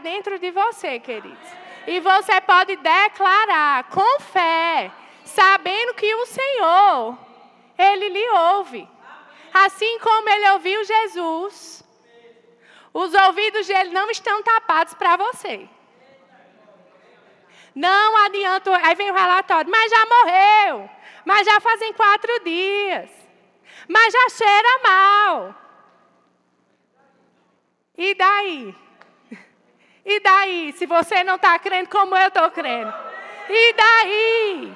dentro de você, queridos. E você pode declarar com fé, sabendo que o Senhor, Ele lhe ouve. Assim como Ele ouviu Jesus, os ouvidos dele não estão tapados para você. Não adianta. Aí vem o relatório, mas já morreu. Mas já fazem quatro dias. Mas já cheira mal. E daí? E daí? Se você não está crendo como eu estou crendo. E daí?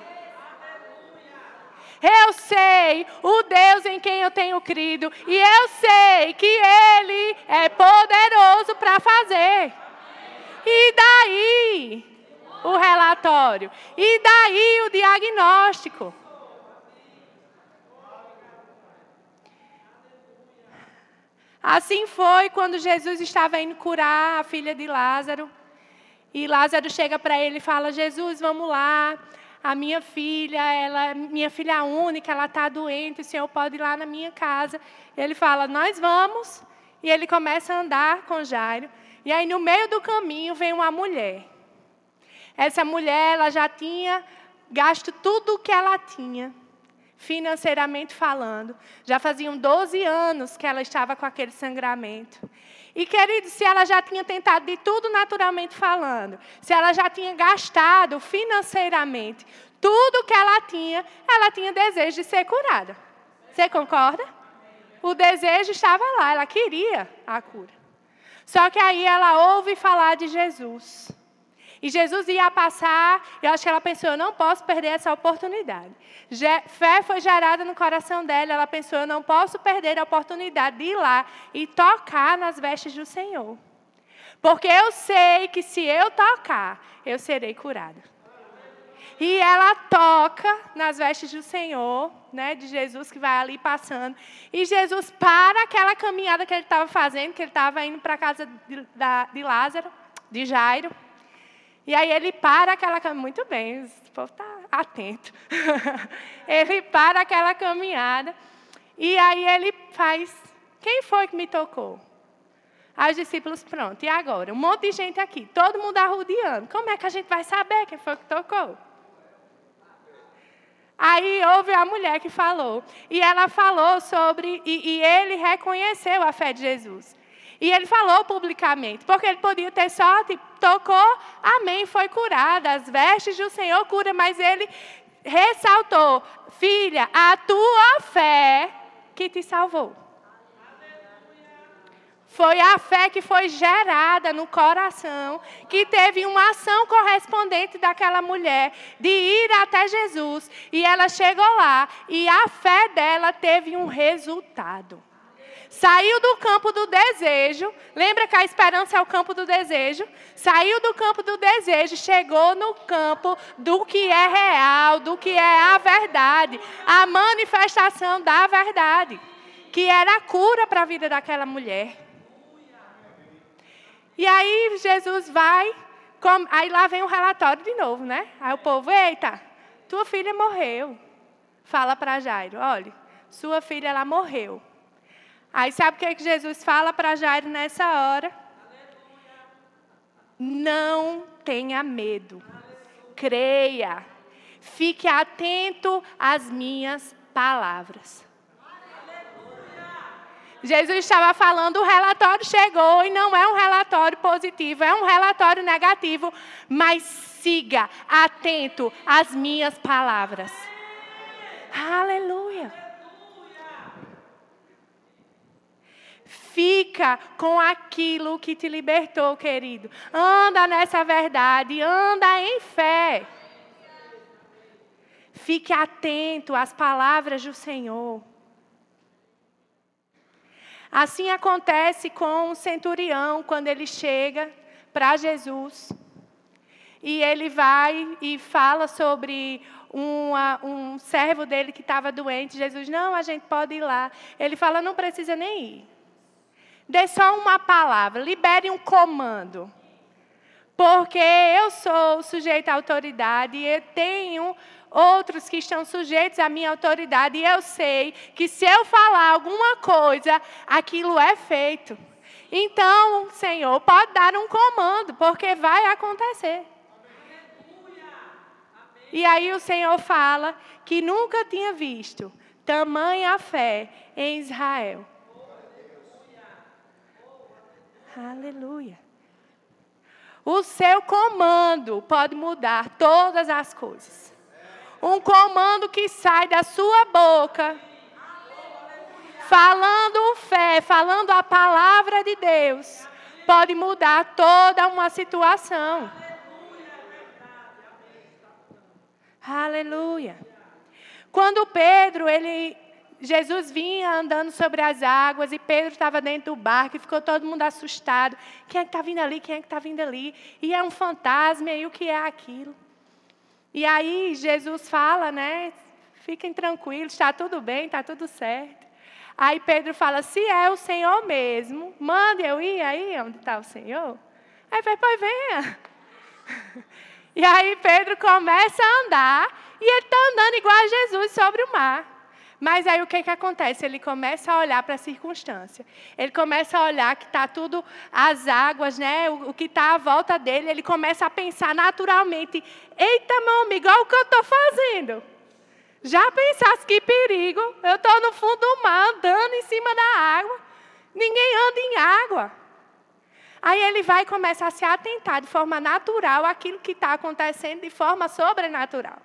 Eu sei o Deus em quem eu tenho crido. E eu sei que Ele é poderoso para fazer. E daí? O relatório. E daí o diagnóstico. Assim foi quando Jesus estava indo curar a filha de Lázaro. E Lázaro chega para ele e fala: Jesus, vamos lá. A minha filha, ela, minha filha única, ela está doente. O senhor pode ir lá na minha casa. E ele fala: Nós vamos. E ele começa a andar com Jairo. E aí, no meio do caminho, vem uma mulher. Essa mulher, ela já tinha gasto tudo o que ela tinha financeiramente falando. Já faziam 12 anos que ela estava com aquele sangramento. E, querido, se ela já tinha tentado de tudo naturalmente falando, se ela já tinha gastado financeiramente tudo que ela tinha, ela tinha desejo de ser curada. Você concorda? O desejo estava lá, ela queria a cura. Só que aí ela ouve falar de Jesus. E Jesus ia passar, eu acho que ela pensou, eu não posso perder essa oportunidade. Fé foi gerada no coração dela, ela pensou, eu não posso perder a oportunidade de ir lá e tocar nas vestes do Senhor. Porque eu sei que se eu tocar, eu serei curada. E ela toca nas vestes do Senhor, né, de Jesus que vai ali passando. E Jesus para aquela caminhada que ele estava fazendo, que ele estava indo para a casa de, de Lázaro, de Jairo. E aí ele para aquela caminhada. Muito bem, o povo está atento. ele para aquela caminhada. E aí ele faz. Quem foi que me tocou? Aí os discípulos, pronto, e agora? Um monte de gente aqui, todo mundo arrudeando. Como é que a gente vai saber quem foi que tocou? Aí houve a mulher que falou. E ela falou sobre. E, e ele reconheceu a fé de Jesus. E ele falou publicamente, porque ele podia ter só, tipo, tocou, amém, foi curada, as vestes do Senhor cura, mas ele ressaltou, filha, a tua fé que te salvou. Foi a fé que foi gerada no coração, que teve uma ação correspondente daquela mulher de ir até Jesus. E ela chegou lá e a fé dela teve um resultado. Saiu do campo do desejo. Lembra que a esperança é o campo do desejo? Saiu do campo do desejo, chegou no campo do que é real, do que é a verdade, a manifestação da verdade, que era a cura para a vida daquela mulher. E aí Jesus vai, aí lá vem o relatório de novo, né? Aí o povo, eita, tua filha morreu. Fala para Jairo, olha, sua filha ela morreu. Aí sabe o que, é que Jesus fala para Jairo nessa hora? Não tenha medo. Creia. Fique atento às minhas palavras. Jesus estava falando, o relatório chegou e não é um relatório positivo, é um relatório negativo, mas siga atento às minhas palavras. Aleluia. Fica com aquilo que te libertou, querido. Anda nessa verdade, anda em fé. Fique atento às palavras do Senhor. Assim acontece com o centurião quando ele chega para Jesus. E ele vai e fala sobre uma, um servo dele que estava doente. Jesus, não, a gente pode ir lá. Ele fala, não precisa nem ir. Dê só uma palavra, libere um comando. Porque eu sou sujeito à autoridade e tenho outros que estão sujeitos à minha autoridade e eu sei que se eu falar alguma coisa, aquilo é feito. Então, Senhor, pode dar um comando, porque vai acontecer. E aí o Senhor fala que nunca tinha visto tamanha fé em Israel. Aleluia. O seu comando pode mudar todas as coisas. Um comando que sai da sua boca, falando fé, falando a palavra de Deus, pode mudar toda uma situação. Aleluia. Quando Pedro, ele Jesus vinha andando sobre as águas e Pedro estava dentro do barco e ficou todo mundo assustado. Quem é que está vindo ali? Quem é que está vindo ali? E é um fantasma, e o que é aquilo? E aí Jesus fala, né? Fiquem tranquilos, está tudo bem, está tudo certo. Aí Pedro fala: se é o Senhor mesmo, mande eu ir aí onde está o Senhor. Aí vai, pois venha. E aí Pedro começa a andar e ele está andando igual a Jesus sobre o mar. Mas aí o que, que acontece? Ele começa a olhar para a circunstância. Ele começa a olhar que está tudo, as águas, né? o, o que está à volta dele. Ele começa a pensar naturalmente: eita, meu amigo, olha o que eu estou fazendo. Já pensasse que perigo? Eu estou no fundo do mar, andando em cima da água. Ninguém anda em água. Aí ele vai e começa a se atentar de forma natural àquilo que está acontecendo de forma sobrenatural.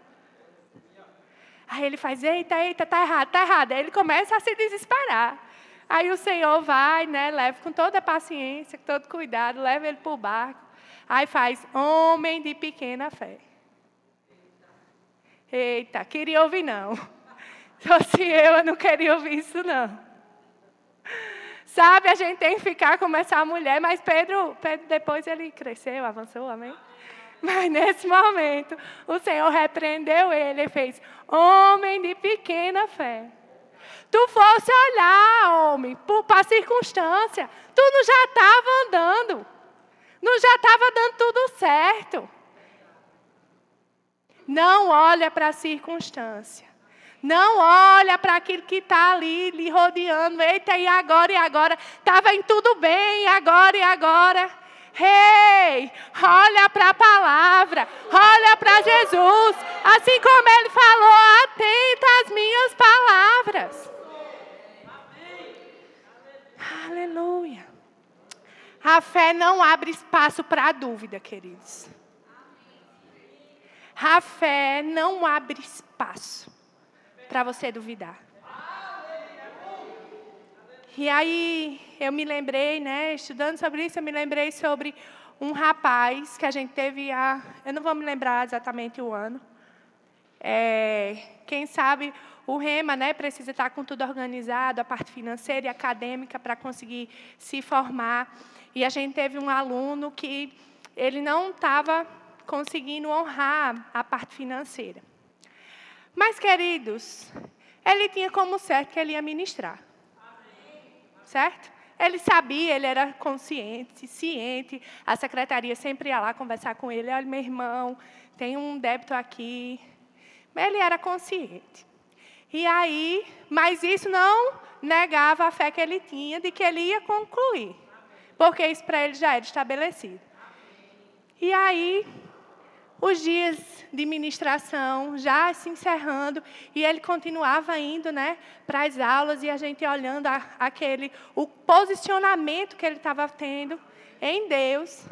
Aí ele faz, eita, eita, tá errado, tá errado. Aí ele começa a se desesperar. Aí o Senhor vai, né, leva com toda a paciência, com todo cuidado, leva ele para o barco. Aí faz, homem de pequena fé. Eita, queria ouvir não. Se fosse eu, eu não queria ouvir isso não. Sabe, a gente tem que ficar como essa mulher, mas Pedro, Pedro depois ele cresceu, avançou, amém? Mas nesse momento, o Senhor repreendeu ele e fez: Homem de pequena fé. Tu fosse olhar, homem, para a circunstância. Tu não já estava andando. Não já estava dando tudo certo. Não olha para a circunstância. Não olha para aquilo que está ali lhe rodeando. Eita, e agora, e agora? Estava em tudo bem, agora, e agora? Ei, olha para a palavra, olha para Jesus. Assim como ele falou, atenta às minhas palavras. Aleluia. A fé não abre espaço para dúvida, queridos. A fé não abre espaço para você duvidar. E aí eu me lembrei, né, estudando sobre isso, eu me lembrei sobre um rapaz que a gente teve a, eu não vou me lembrar exatamente o ano. É, quem sabe o Rema, né, precisa estar com tudo organizado, a parte financeira e acadêmica para conseguir se formar. E a gente teve um aluno que ele não estava conseguindo honrar a parte financeira. Mas, queridos, ele tinha como certo que ele ia ministrar certo? Ele sabia, ele era consciente, ciente. A secretaria sempre ia lá conversar com ele. Olha, meu irmão, tem um débito aqui. Ele era consciente. E aí, mas isso não negava a fé que ele tinha de que ele ia concluir. Porque isso para ele já era estabelecido. E aí, os dias de ministração já se encerrando e ele continuava indo, né, para as aulas e a gente olhando a, aquele o posicionamento que ele estava tendo em Deus.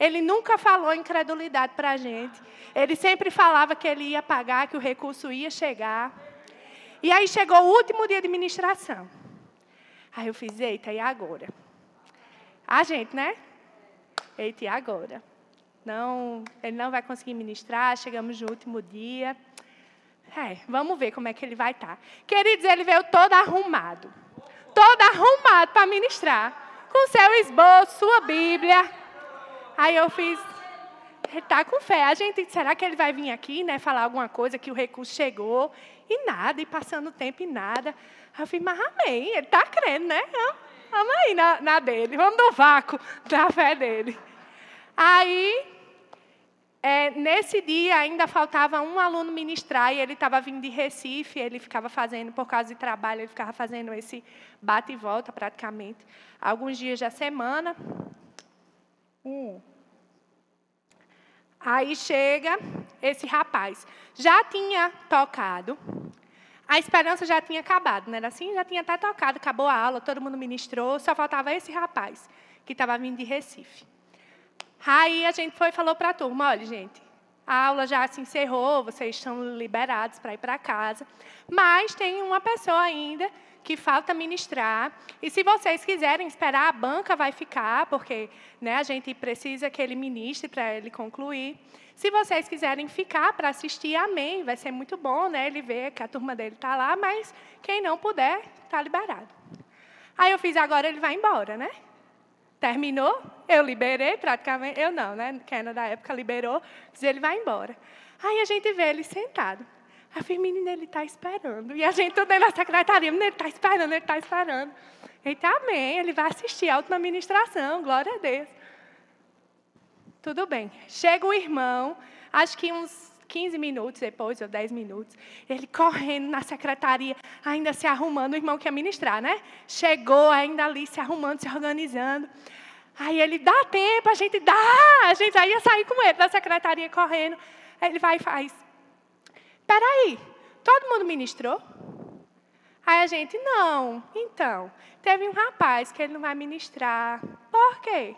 Ele nunca falou incredulidade para a gente. Ele sempre falava que ele ia pagar, que o recurso ia chegar. E aí chegou o último dia de ministração. Aí eu fiz, eita, e agora? A gente, né? Eita, e agora? Não, ele não vai conseguir ministrar, chegamos no último dia. É, vamos ver como é que ele vai estar. Tá. Queridos, ele veio todo arrumado. Todo arrumado para ministrar. Com seu esboço, sua Bíblia. Aí eu fiz, ele está com fé. A gente, será que ele vai vir aqui, né, falar alguma coisa que o recurso chegou? E nada, e passando o tempo e nada. Aí eu fiz, mas amém, ele está crendo, né? Vamos aí na, na dele, vamos no vácuo da fé dele. Aí é, nesse dia ainda faltava um aluno ministrar e ele estava vindo de Recife, ele ficava fazendo, por causa de trabalho, ele ficava fazendo esse bate e volta praticamente, alguns dias da semana. Aí chega esse rapaz, já tinha tocado, a esperança já tinha acabado, não era assim? Já tinha até tocado, acabou a aula, todo mundo ministrou, só faltava esse rapaz, que estava vindo de Recife. Aí a gente foi falou para a turma: olha, gente, a aula já se encerrou, vocês estão liberados para ir para casa, mas tem uma pessoa ainda que falta ministrar. E se vocês quiserem esperar, a banca vai ficar, porque né, a gente precisa que ele ministre para ele concluir. Se vocês quiserem ficar para assistir, amém, vai ser muito bom, né? Ele vê que a turma dele está lá, mas quem não puder, está liberado. Aí eu fiz, agora ele vai embora, né? Terminou, eu liberei praticamente, eu não, né? Kenna da época liberou, diz ele vai embora. Aí a gente vê ele sentado. A filha, menina, ele está esperando. E a gente tudo na secretaria, ele está esperando, ele está esperando. Eita, amém, ele vai assistir a última ministração, glória a Deus. Tudo bem. Chega o irmão, acho que uns 15 minutos depois, ou 10 minutos, ele correndo na secretaria, ainda se arrumando, o irmão que ia ministrar, né? Chegou ainda ali se arrumando, se organizando. Aí ele dá tempo, a gente dá, a gente já ia sair com ele da secretaria correndo. Aí ele vai e faz. Peraí, todo mundo ministrou? Aí a gente, não. Então, teve um rapaz que ele não vai ministrar. Por quê?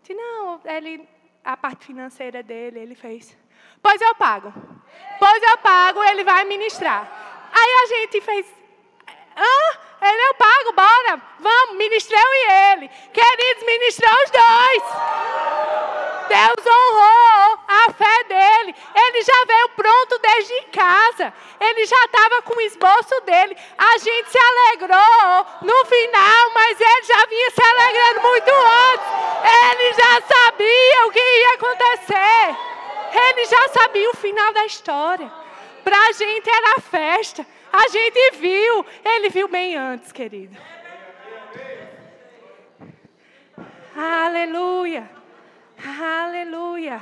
Disse, não, ele, a parte financeira dele, ele fez. Pois eu pago. Pois eu pago, ele vai ministrar. Aí a gente fez. Hã? Ele eu pago, bora. Vamos, ministrei eu e ele. Queridos, ministrou os dois. Deus honrou a fé dele. Ele já veio pronto desde casa. Ele já estava com o esboço dele. A gente se alegrou no final, mas ele já vinha se alegrando muito antes. Ele já sabia o que ia acontecer. Ele já sabia o final da história. Para a gente era festa. A gente viu. Ele viu bem antes, querido. Aleluia. Aleluia.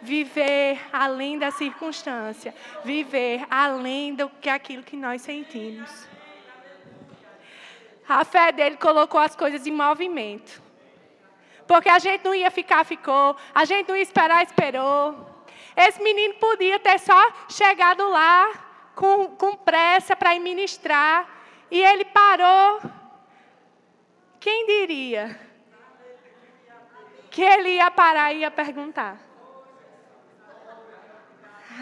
Viver além da circunstância. Viver além do que aquilo que nós sentimos. A fé dele colocou as coisas em movimento. Porque a gente não ia ficar, ficou. A gente não ia esperar, esperou. Esse menino podia ter só chegado lá com, com pressa para ministrar. E ele parou. Quem diria que ele ia parar e ia perguntar?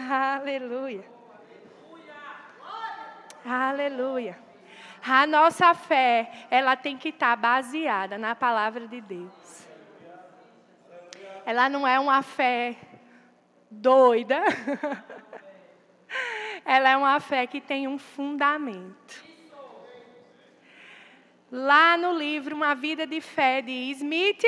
Aleluia. Aleluia. A nossa fé, ela tem que estar baseada na palavra de Deus. Ela não é uma fé doida. Ela é uma fé que tem um fundamento. Lá no livro Uma Vida de Fé de Smith,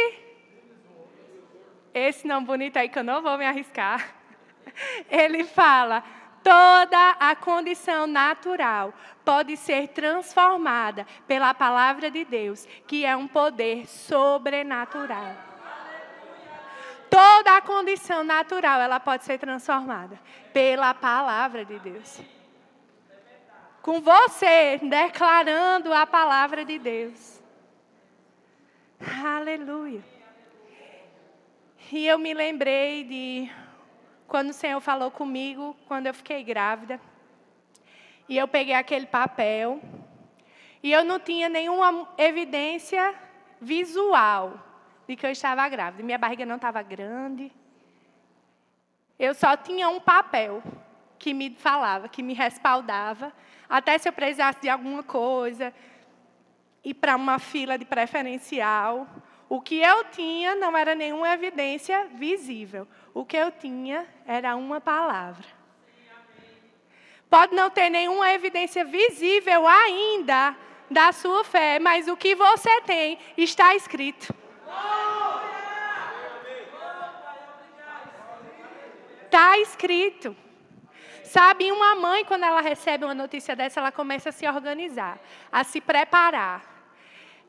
esse não bonito aí que eu não vou me arriscar, ele fala: toda a condição natural pode ser transformada pela palavra de Deus, que é um poder sobrenatural. Toda a condição natural ela pode ser transformada pela palavra de Deus. Com você declarando a palavra de Deus. Aleluia. E eu me lembrei de quando o Senhor falou comigo, quando eu fiquei grávida. E eu peguei aquele papel. E eu não tinha nenhuma evidência visual de que eu estava grávida. Minha barriga não estava grande. Eu só tinha um papel que me falava, que me respaldava, até se eu precisasse de alguma coisa, ir para uma fila de preferencial. O que eu tinha não era nenhuma evidência visível. O que eu tinha era uma palavra. Pode não ter nenhuma evidência visível ainda da sua fé, mas o que você tem está escrito. Está escrito. Sabe, uma mãe, quando ela recebe uma notícia dessa, ela começa a se organizar, a se preparar.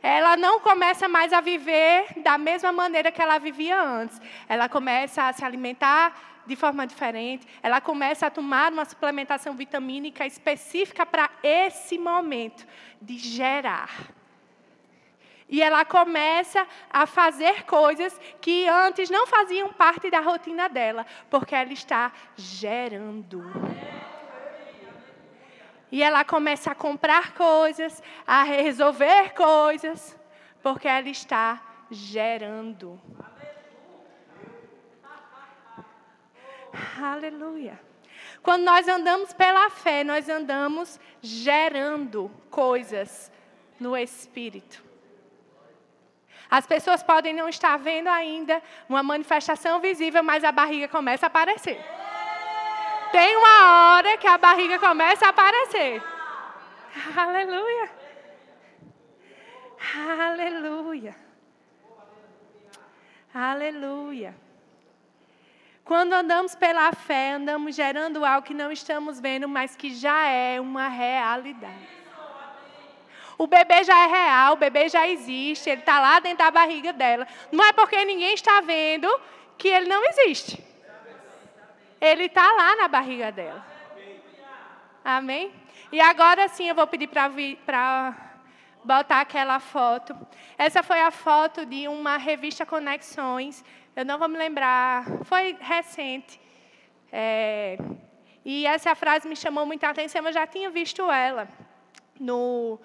ela não começa mais a viver da mesma maneira que ela vivia antes. Ela começa a se alimentar de forma diferente, ela começa a tomar uma suplementação vitamínica específica para esse momento de gerar. E ela começa a fazer coisas que antes não faziam parte da rotina dela, porque ela está gerando. E ela começa a comprar coisas, a resolver coisas, porque ela está gerando. Aleluia. Quando nós andamos pela fé, nós andamos gerando coisas no Espírito. As pessoas podem não estar vendo ainda uma manifestação visível, mas a barriga começa a aparecer. Tem uma hora que a barriga começa a aparecer. Aleluia. Aleluia. Aleluia. Quando andamos pela fé, andamos gerando algo que não estamos vendo, mas que já é uma realidade. O bebê já é real, o bebê já existe, ele está lá dentro da barriga dela. Não é porque ninguém está vendo que ele não existe. Ele está lá na barriga dela. Amém? E agora sim eu vou pedir para botar aquela foto. Essa foi a foto de uma revista Conexões. Eu não vou me lembrar, foi recente. É, e essa frase me chamou muita atenção, eu já tinha visto ela no,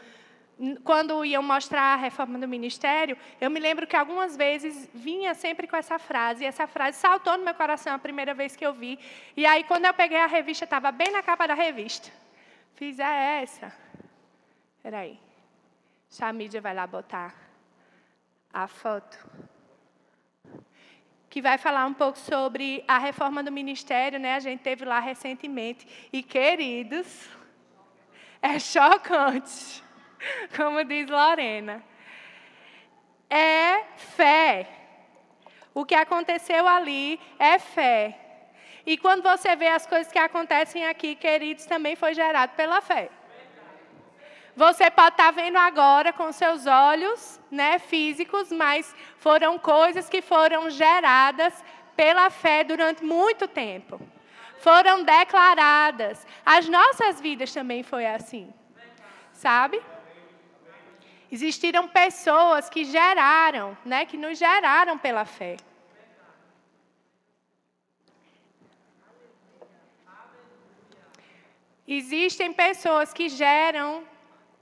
quando iam mostrar a reforma do ministério, eu me lembro que algumas vezes vinha sempre com essa frase, e essa frase saltou no meu coração a primeira vez que eu vi. E aí, quando eu peguei a revista, estava bem na capa da revista. Fiz, é essa. Espera aí. a mídia vai lá botar a foto. Que vai falar um pouco sobre a reforma do ministério, né? A gente teve lá recentemente. E, queridos, é chocante como diz Lorena. É fé. O que aconteceu ali é fé. E quando você vê as coisas que acontecem aqui, queridos, também foi gerado pela fé. Você pode estar vendo agora com seus olhos né, físicos, mas foram coisas que foram geradas pela fé durante muito tempo. Foram declaradas. As nossas vidas também foi assim. Sabe? Existiram pessoas que geraram, né, que nos geraram pela fé. Existem pessoas que geram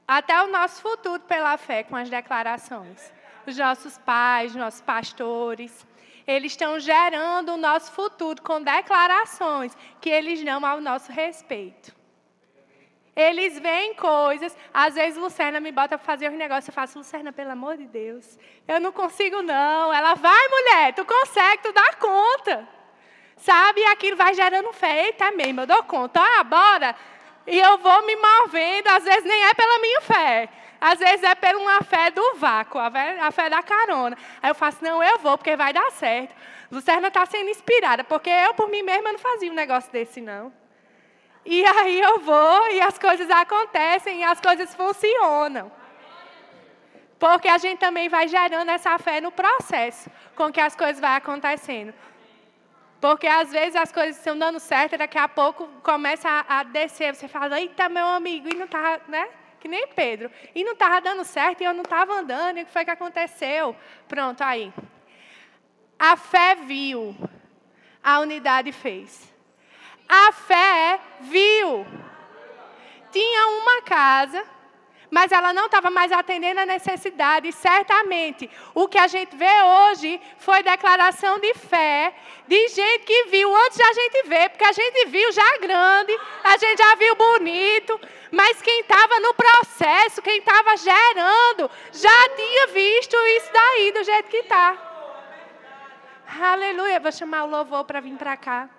até o nosso futuro pela fé com as declarações. Os nossos pais, nossos pastores, eles estão gerando o nosso futuro com declarações que eles dão ao nosso respeito. Eles veem coisas. Às vezes, Lucerna me bota para fazer os negócios. Eu faço, Lucerna, pelo amor de Deus. Eu não consigo, não. Ela, vai, mulher, tu consegue, tu dá conta. Sabe? E aquilo vai gerando fé. Eita, mesmo, eu dou conta. Ah, bora. E eu vou me movendo. Às vezes, nem é pela minha fé. Às vezes é pela uma fé do vácuo, a fé, a fé da carona. Aí eu faço, não, eu vou, porque vai dar certo. Lucerna está sendo inspirada, porque eu, por mim mesma, não fazia um negócio desse, não. E aí eu vou e as coisas acontecem e as coisas funcionam. Porque a gente também vai gerando essa fé no processo com que as coisas vão acontecendo. Porque às vezes as coisas estão dando certo e daqui a pouco começa a, a descer. Você fala, eita, meu amigo, e não está, né? Que nem Pedro. E não estava dando certo e eu não estava andando. E o que foi que aconteceu? Pronto, aí. A fé viu, a unidade fez. A fé viu. Tinha uma casa, mas ela não estava mais atendendo a necessidade. certamente, o que a gente vê hoje foi declaração de fé de gente que viu antes da gente ver, porque a gente viu já grande, a gente já viu bonito, mas quem estava no processo, quem estava gerando, já tinha visto isso daí do jeito que está. Aleluia. Vou chamar o louvor para vir para cá.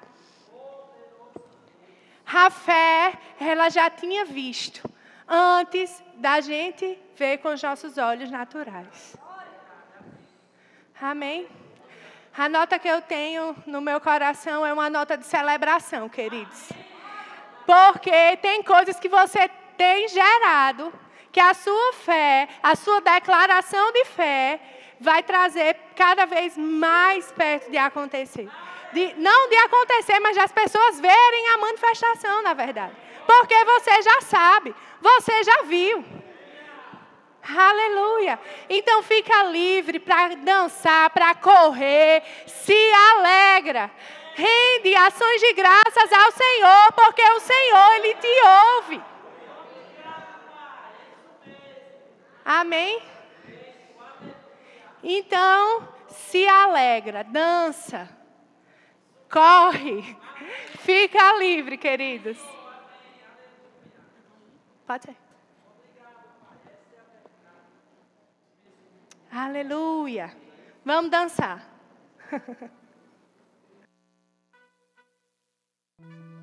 A fé, ela já tinha visto antes da gente ver com os nossos olhos naturais. Amém? A nota que eu tenho no meu coração é uma nota de celebração, queridos. Porque tem coisas que você tem gerado que a sua fé, a sua declaração de fé, vai trazer cada vez mais perto de acontecer. De, não de acontecer, mas de as pessoas verem a manifestação, na verdade. Porque você já sabe, você já viu. Aleluia. Então fica livre para dançar, para correr, se alegra. Rende ações de graças ao Senhor, porque o Senhor, Ele te ouve. Amém? Então, se alegra, dança, corre, fica livre, queridos. Pode ser. Aleluia. Vamos dançar.